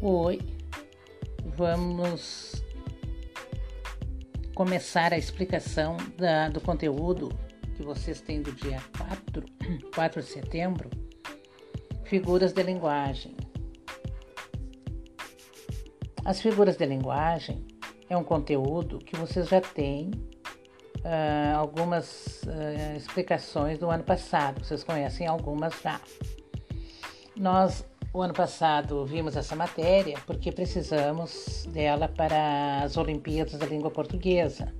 Oi, vamos começar a explicação da, do conteúdo que vocês têm do dia 4, 4 de setembro, figuras de linguagem. As figuras de linguagem é um conteúdo que vocês já têm uh, algumas uh, explicações do ano passado, vocês conhecem algumas já. Nós o ano passado vimos essa matéria porque precisamos dela para as Olimpíadas da Língua Portuguesa.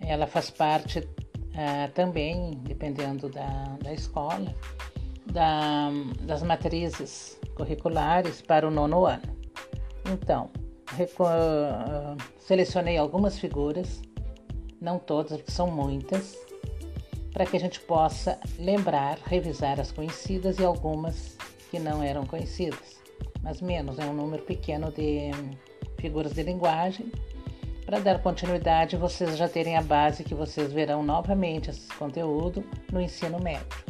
Ela faz parte uh, também, dependendo da, da escola, da, das matrizes curriculares para o nono ano. Então, uh, selecionei algumas figuras, não todas, porque são muitas, para que a gente possa lembrar, revisar as conhecidas e algumas que não eram conhecidas, mas menos, é um número pequeno de figuras de linguagem. Para dar continuidade, vocês já terem a base que vocês verão novamente esse conteúdo no ensino médio.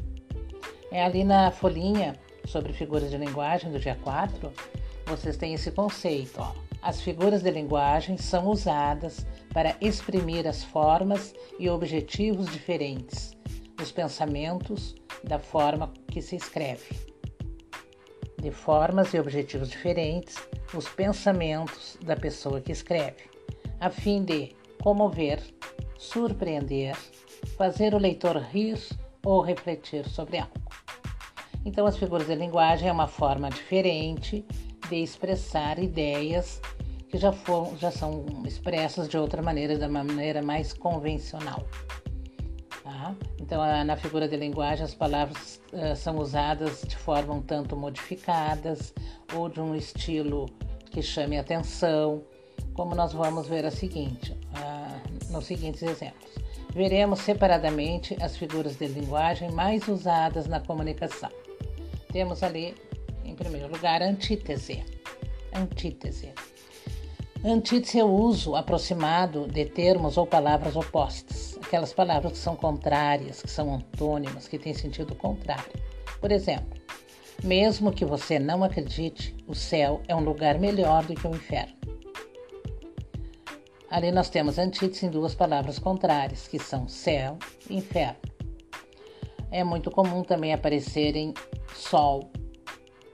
É ali na folhinha sobre figuras de linguagem do dia 4, vocês têm esse conceito. Ó. As figuras de linguagem são usadas para exprimir as formas e objetivos diferentes dos pensamentos da forma que se escreve de formas e objetivos diferentes os pensamentos da pessoa que escreve, a fim de comover, surpreender, fazer o leitor rir ou refletir sobre algo. Então, as figuras de linguagem é uma forma diferente de expressar ideias que já, foram, já são expressas de outra maneira, da maneira mais convencional. Tá? Então, na figura de linguagem, as palavras uh, são usadas de forma um tanto modificadas ou de um estilo que chame atenção, como nós vamos ver a seguinte, uh, nos seguintes exemplos. Veremos separadamente as figuras de linguagem mais usadas na comunicação. Temos ali, em primeiro lugar, antítese. Antítese. Antítese é o uso aproximado de termos ou palavras opostas aquelas palavras que são contrárias, que são antônimas, que têm sentido contrário. Por exemplo, mesmo que você não acredite, o céu é um lugar melhor do que o inferno. Ali nós temos antítese em duas palavras contrárias, que são céu e inferno. É muito comum também aparecerem sol,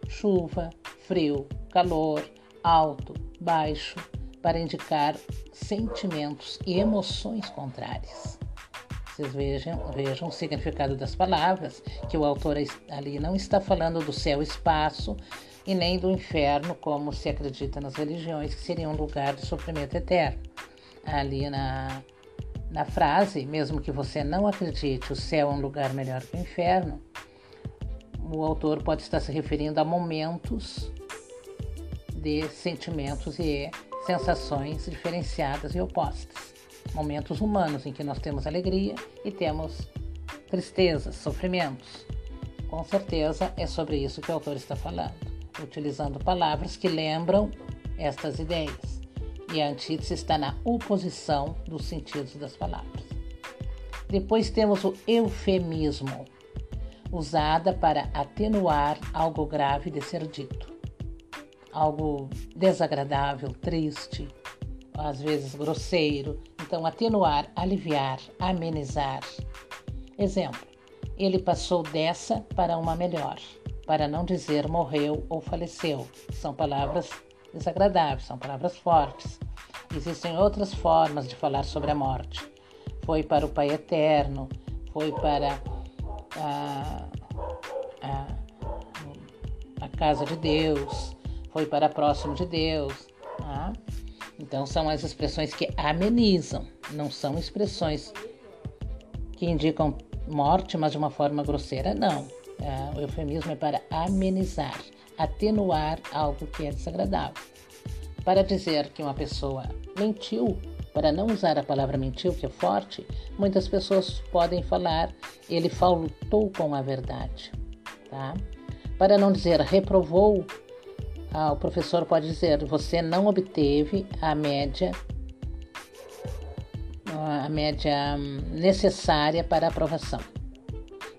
chuva, frio, calor, alto, baixo, para indicar sentimentos e emoções contrárias. Vocês vejam, vejam o significado das palavras, que o autor ali não está falando do céu espaço e nem do inferno, como se acredita nas religiões, que seria um lugar de sofrimento eterno. Ali na, na frase, mesmo que você não acredite, o céu é um lugar melhor que o inferno, o autor pode estar se referindo a momentos de sentimentos e sensações diferenciadas e opostas momentos humanos em que nós temos alegria e temos tristezas, sofrimentos. Com certeza é sobre isso que o autor está falando, utilizando palavras que lembram estas ideias. E a antítese está na oposição dos sentidos das palavras. Depois temos o eufemismo, usada para atenuar algo grave de ser dito, algo desagradável, triste, às vezes grosseiro. Então, atenuar, aliviar, amenizar. Exemplo: ele passou dessa para uma melhor, para não dizer morreu ou faleceu. São palavras desagradáveis, são palavras fortes. Existem outras formas de falar sobre a morte. Foi para o Pai Eterno, foi para a, a, a casa de Deus, foi para próximo de Deus. Tá? Então, são as expressões que amenizam, não são expressões que indicam morte, mas de uma forma grosseira, não. É, o eufemismo é para amenizar, atenuar algo que é desagradável. Para dizer que uma pessoa mentiu, para não usar a palavra mentiu, que é forte, muitas pessoas podem falar ele faltou com a verdade, tá? Para não dizer reprovou, ah, o professor pode dizer: você não obteve a média a média necessária para aprovação.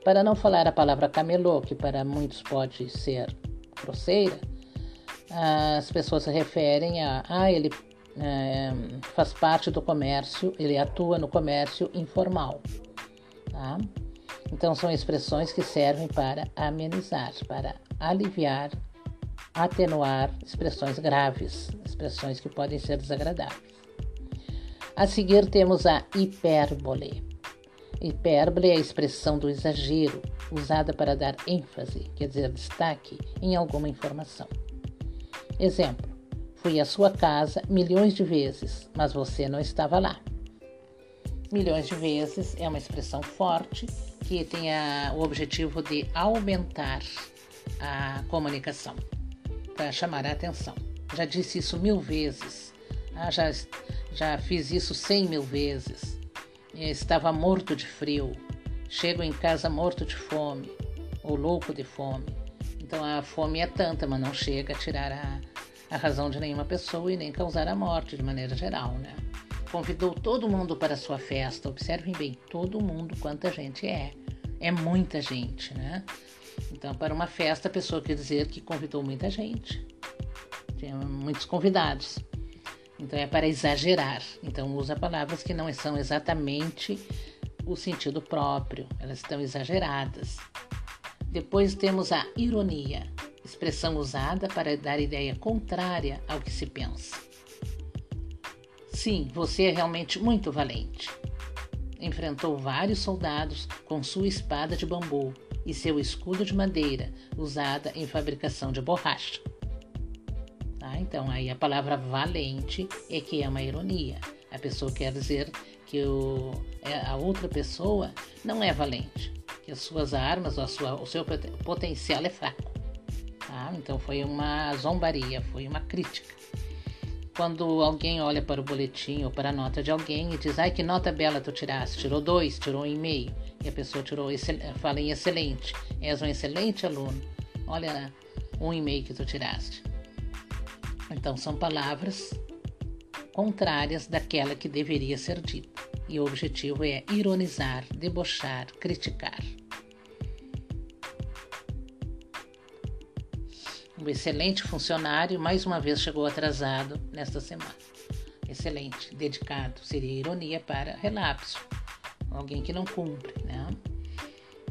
Para não falar a palavra camelô, que para muitos pode ser grosseira, as pessoas se referem a, ah, ele é, faz parte do comércio, ele atua no comércio informal. Tá? Então, são expressões que servem para amenizar, para aliviar, atenuar expressões graves, expressões que podem ser desagradáveis. A seguir, temos a hipérbole. Hipérbole é a expressão do exagero, usada para dar ênfase, quer dizer, destaque em alguma informação. Exemplo: Fui à sua casa milhões de vezes, mas você não estava lá. Milhões de vezes é uma expressão forte que tem a, o objetivo de aumentar a comunicação, para chamar a atenção. Já disse isso mil vezes, ah, já, já fiz isso cem mil vezes. Estava morto de frio, chego em casa morto de fome, ou louco de fome. Então a fome é tanta, mas não chega a tirar a, a razão de nenhuma pessoa e nem causar a morte de maneira geral, né? Convidou todo mundo para sua festa. Observem bem, todo mundo, quanta gente é. É muita gente, né? Então, para uma festa, a pessoa quer dizer que convidou muita gente. Tinha muitos convidados. Então, é para exagerar. Então, usa palavras que não são exatamente o sentido próprio, elas estão exageradas. Depois temos a ironia expressão usada para dar ideia contrária ao que se pensa. Sim, você é realmente muito valente. Enfrentou vários soldados com sua espada de bambu e seu escudo de madeira, usada em fabricação de borracha. Tá? Então, aí a palavra valente é que é uma ironia. A pessoa quer dizer que o, é, a outra pessoa não é valente, que as suas armas, ou sua, o seu potencial é fraco. Tá? Então foi uma zombaria, foi uma crítica. Quando alguém olha para o boletim ou para a nota de alguém e diz, ai que nota bela tu tiraste, tirou dois, tirou um e meio, e a pessoa tirou, fala em excelente, és um excelente aluno, olha um e meio que tu tiraste. Então são palavras contrárias daquela que deveria ser dita. E o objetivo é ironizar, debochar, criticar. Um excelente funcionário, mais uma vez chegou atrasado nesta semana. Excelente, dedicado, seria ironia para relapso. Alguém que não cumpre, né?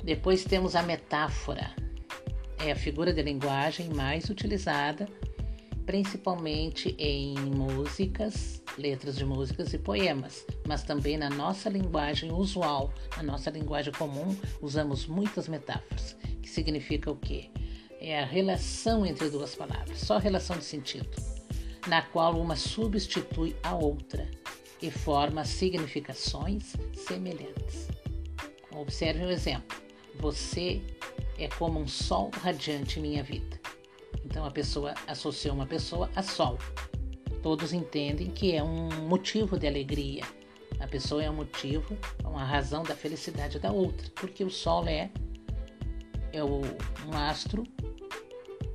Depois temos a metáfora. É a figura de linguagem mais utilizada, principalmente em músicas, letras de músicas e poemas, mas também na nossa linguagem usual, na nossa linguagem comum, usamos muitas metáforas, que significa o quê? É a relação entre duas palavras, só relação de sentido, na qual uma substitui a outra e forma significações semelhantes. Observe um exemplo. Você é como um sol radiante em minha vida. Então a pessoa associou uma pessoa a sol. Todos entendem que é um motivo de alegria. A pessoa é um motivo, uma razão da felicidade da outra, porque o sol é, é o, um astro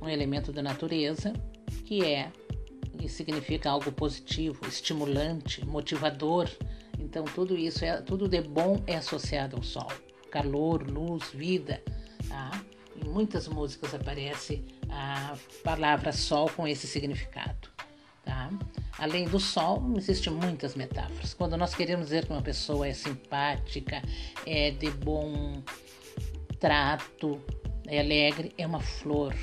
um elemento da natureza que é e significa algo positivo, estimulante, motivador. Então tudo isso é tudo de bom é associado ao sol, calor, luz, vida. Tá? Em muitas músicas aparece a palavra sol com esse significado. Tá? Além do sol, existem muitas metáforas. Quando nós queremos dizer que uma pessoa é simpática, é de bom trato, é alegre, é uma flor.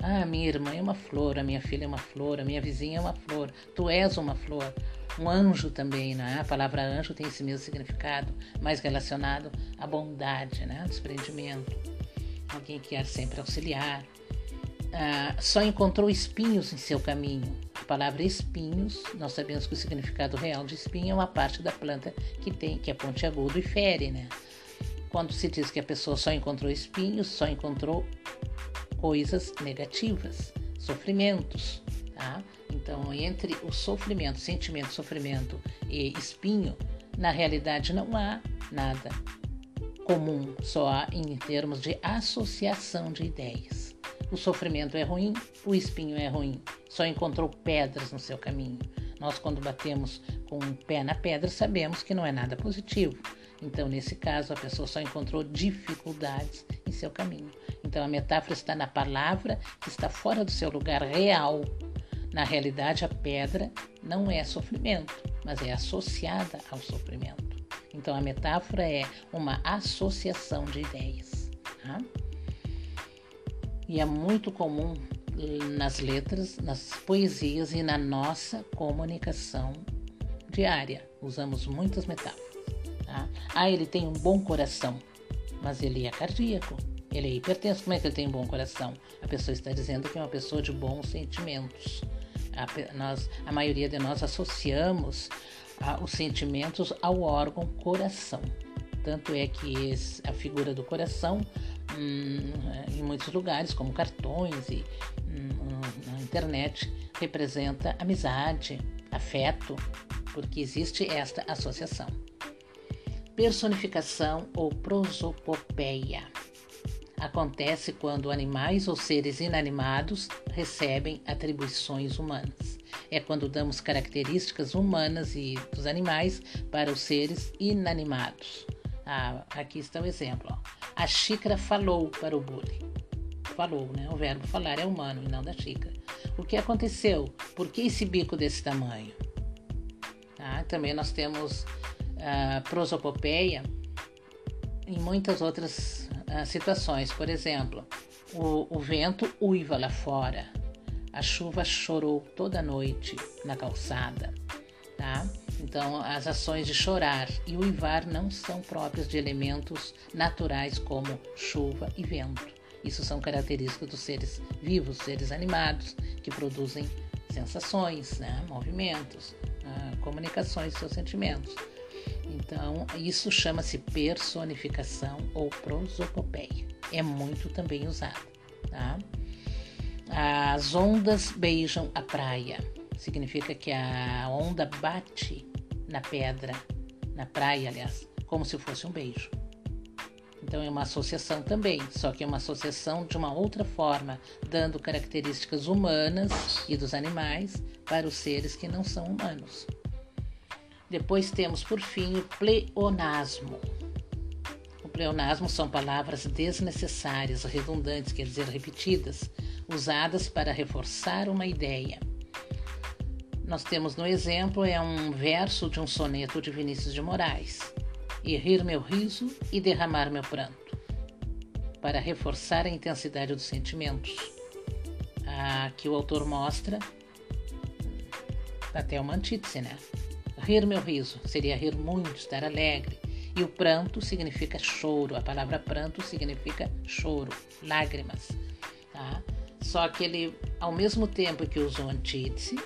Ah, minha irmã é uma flor, a minha filha é uma flor, a minha vizinha é uma flor, tu és uma flor. Um anjo também, né? A palavra anjo tem esse mesmo significado, mais relacionado à bondade, né? Desprendimento. Alguém que quer sempre auxiliar. Ah, só encontrou espinhos em seu caminho. A palavra espinhos, nós sabemos que o significado real de espinho é uma parte da planta que tem, que é pontiagudo e fere, né? Quando se diz que a pessoa só encontrou espinhos, só encontrou coisas negativas, sofrimentos, tá? Então, entre o sofrimento, sentimento, sofrimento e espinho, na realidade não há nada comum, só há em termos de associação de ideias. O sofrimento é ruim, o espinho é ruim, só encontrou pedras no seu caminho. Nós, quando batemos com o um pé na pedra, sabemos que não é nada positivo. Então, nesse caso, a pessoa só encontrou dificuldades em seu caminho. Então a metáfora está na palavra que está fora do seu lugar real. Na realidade, a pedra não é sofrimento, mas é associada ao sofrimento. Então a metáfora é uma associação de ideias. Tá? E é muito comum nas letras, nas poesias e na nossa comunicação diária. Usamos muitas metáforas. Tá? Ah, ele tem um bom coração, mas ele é cardíaco. Ele é hipertenso. Como é que ele tem um bom coração? A pessoa está dizendo que é uma pessoa de bons sentimentos. A, nós, a maioria de nós associamos a, os sentimentos ao órgão coração. Tanto é que esse, a figura do coração, hum, em muitos lugares, como cartões e hum, na internet, representa amizade, afeto, porque existe esta associação. Personificação ou prosopopeia acontece quando animais ou seres inanimados recebem atribuições humanas. É quando damos características humanas e dos animais para os seres inanimados. Ah, aqui está o exemplo. Ó. A xícara falou para o bule. Falou, né? O verbo falar é humano e não da xícara. O que aconteceu? Por que esse bico desse tamanho? Ah, também nós temos ah, prosopopeia em muitas outras ah, situações. Por exemplo, o, o vento uiva lá fora, a chuva chorou toda noite na calçada, tá? Então, as ações de chorar e uivar não são próprias de elementos naturais como chuva e vento. Isso são características dos seres vivos, seres animados, que produzem sensações, né? movimentos, uh, comunicações seus sentimentos. Então, isso chama-se personificação ou prosopopeia. É muito também usado. Tá? As ondas beijam a praia. Significa que a onda bate na pedra, na praia, aliás, como se fosse um beijo. Então é uma associação também, só que é uma associação de uma outra forma, dando características humanas e dos animais para os seres que não são humanos. Depois temos, por fim, o pleonasmo. O pleonasmo são palavras desnecessárias, redundantes, quer dizer, repetidas, usadas para reforçar uma ideia. Nós temos no exemplo é um verso de um soneto de Vinícius de Moraes: E rir meu riso e derramar meu pranto, para reforçar a intensidade dos sentimentos. Aqui o autor mostra até uma antítese, né? Rir meu riso seria rir muito, estar alegre. E o pranto significa choro. A palavra pranto significa choro, lágrimas. Tá? Só que ele, ao mesmo tempo que usou antítese,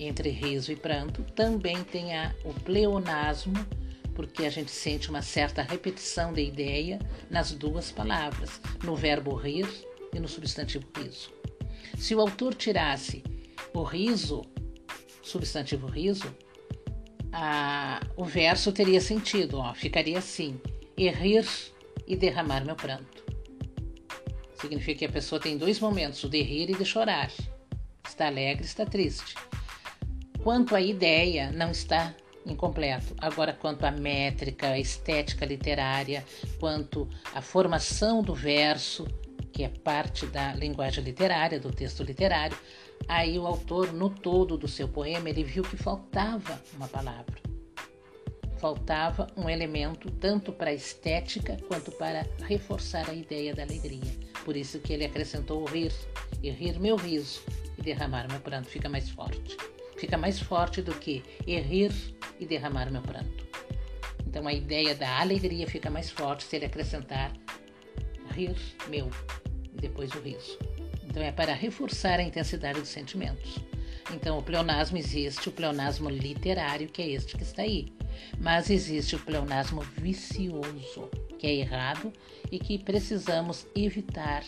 entre riso e pranto, também tem a, o pleonasmo, porque a gente sente uma certa repetição da ideia nas duas palavras, no verbo rir e no substantivo riso. Se o autor tirasse o riso, substantivo riso, o verso teria sentido, ó, ficaria assim: e rir e derramar meu pranto. Significa que a pessoa tem dois momentos, o de rir e de chorar. Está alegre, está triste. Quanto à ideia, não está incompleto. Agora, quanto à métrica, a estética literária, quanto à formação do verso, que é parte da linguagem literária, do texto literário, Aí o autor, no todo do seu poema, ele viu que faltava uma palavra. Faltava um elemento tanto para a estética quanto para reforçar a ideia da alegria. Por isso que ele acrescentou o rir, e rir meu riso e derramar meu pranto fica mais forte. Fica mais forte do que e rir e derramar meu pranto. Então a ideia da alegria fica mais forte se ele acrescentar rir meu e depois o riso. Então é para reforçar a intensidade dos sentimentos. Então o pleonasmo existe, o pleonasmo literário, que é este que está aí. Mas existe o pleonasmo vicioso, que é errado e que precisamos evitar.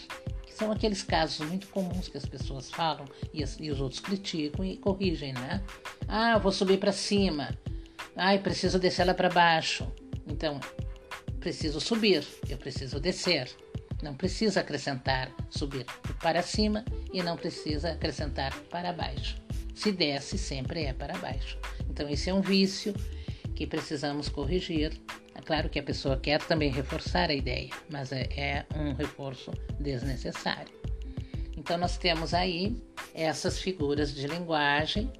Que são aqueles casos muito comuns que as pessoas falam e, as, e os outros criticam e corrigem, né? Ah, vou subir para cima. Ai, preciso descer lá para baixo. Então, preciso subir, eu preciso descer. Não precisa acrescentar subir para cima e não precisa acrescentar para baixo. Se desce, sempre é para baixo. Então, esse é um vício que precisamos corrigir claro que a pessoa quer também reforçar a ideia, mas é, é um reforço desnecessário. Então, nós temos aí essas figuras de linguagem.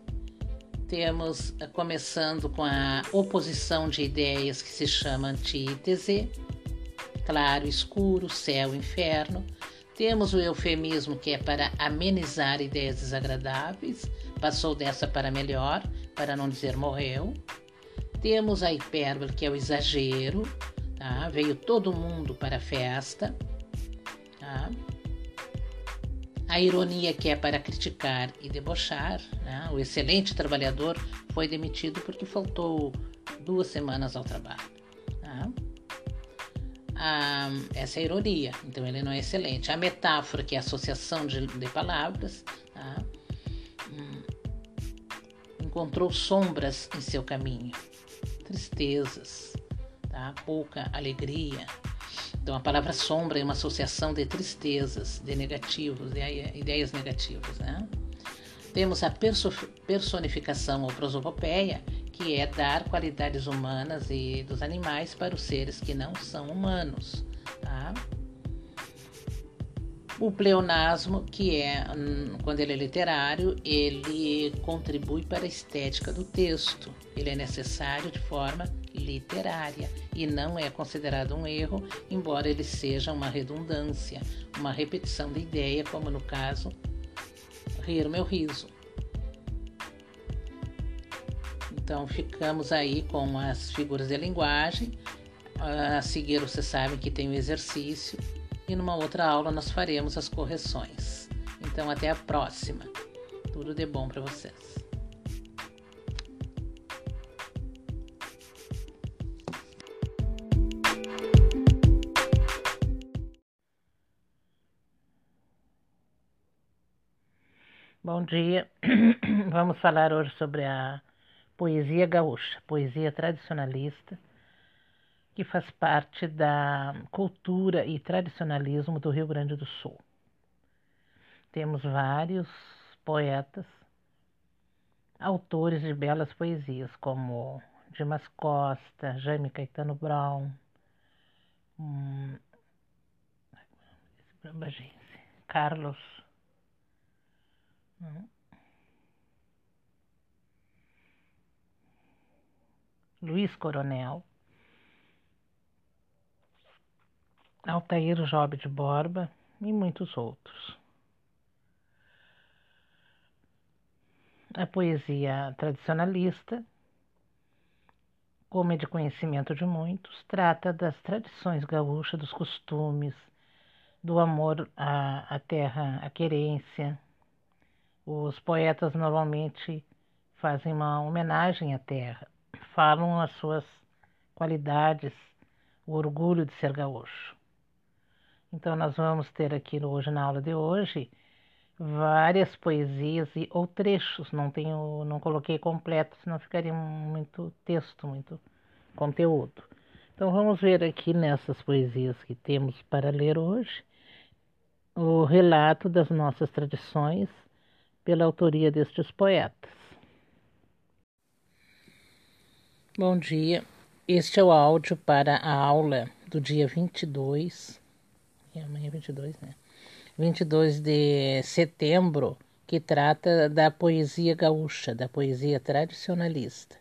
Temos, eh, começando com a oposição de ideias que se chama antítese, claro, escuro, céu, inferno. Temos o eufemismo, que é para amenizar ideias desagradáveis, passou dessa para melhor, para não dizer morreu. Temos a hipérbole, que é o exagero, tá? veio todo mundo para a festa. Tá? A ironia, que é para criticar e debochar. Né? O excelente trabalhador foi demitido porque faltou duas semanas ao trabalho. Tá? Essa é a ironia, então ele não é excelente. A metáfora, que é a associação de, de palavras, tá? hum, encontrou sombras em seu caminho, tristezas, tá? pouca alegria, então, a palavra sombra é uma associação de tristezas, de negativos, de ideias negativas. Né? Temos a personificação ou prosopopeia, que é dar qualidades humanas e dos animais para os seres que não são humanos. Tá? O pleonasmo, que é, hum, quando ele é literário, ele contribui para a estética do texto. Ele é necessário de forma literária e não é considerado um erro, embora ele seja uma redundância, uma repetição de ideia, como no caso rir meu riso. Então ficamos aí com as figuras de linguagem. A seguir, vocês sabem que tem o exercício e numa outra aula nós faremos as correções. Então, até a próxima. Tudo de bom para vocês. Bom dia. Vamos falar hoje sobre a poesia gaúcha, poesia tradicionalista, que faz parte da cultura e tradicionalismo do Rio Grande do Sul. Temos vários poetas, autores de belas poesias, como Dimas Costa, Jaime Caetano Brown, hum, Carlos Uhum. Luiz Coronel, Altair Job de Borba e muitos outros. A poesia tradicionalista, como é de conhecimento de muitos, trata das tradições gaúchas, dos costumes, do amor à, à terra, à querência, os poetas normalmente fazem uma homenagem à terra, falam as suas qualidades, o orgulho de ser gaúcho. Então nós vamos ter aqui hoje na aula de hoje várias poesias e ou trechos, não tenho, não coloquei completo, senão ficaria muito texto, muito conteúdo. Então vamos ver aqui nessas poesias que temos para ler hoje o relato das nossas tradições pela autoria destes poetas. Bom dia, este é o áudio para a aula do dia 22, é amanhã 22, né? 22 de setembro, que trata da poesia gaúcha, da poesia tradicionalista.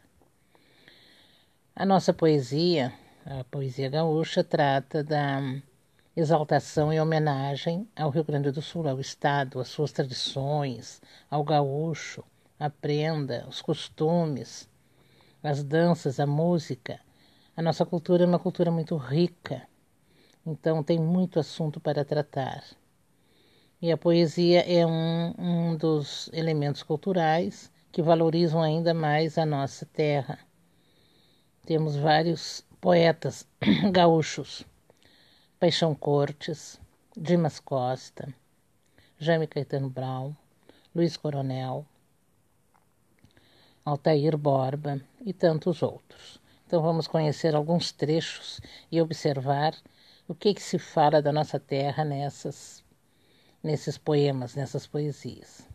A nossa poesia, a poesia gaúcha, trata da exaltação e homenagem ao Rio Grande do Sul, ao Estado, às suas tradições, ao gaúcho, a prenda, os costumes, as danças, a música. A nossa cultura é uma cultura muito rica, então tem muito assunto para tratar. E a poesia é um, um dos elementos culturais que valorizam ainda mais a nossa terra. Temos vários poetas gaúchos Paixão Cortes, Dimas Costa, Jaime Caetano Brown, Luiz Coronel, Altair Borba e tantos outros. Então vamos conhecer alguns trechos e observar o que, que se fala da nossa terra nessas, nesses poemas, nessas poesias.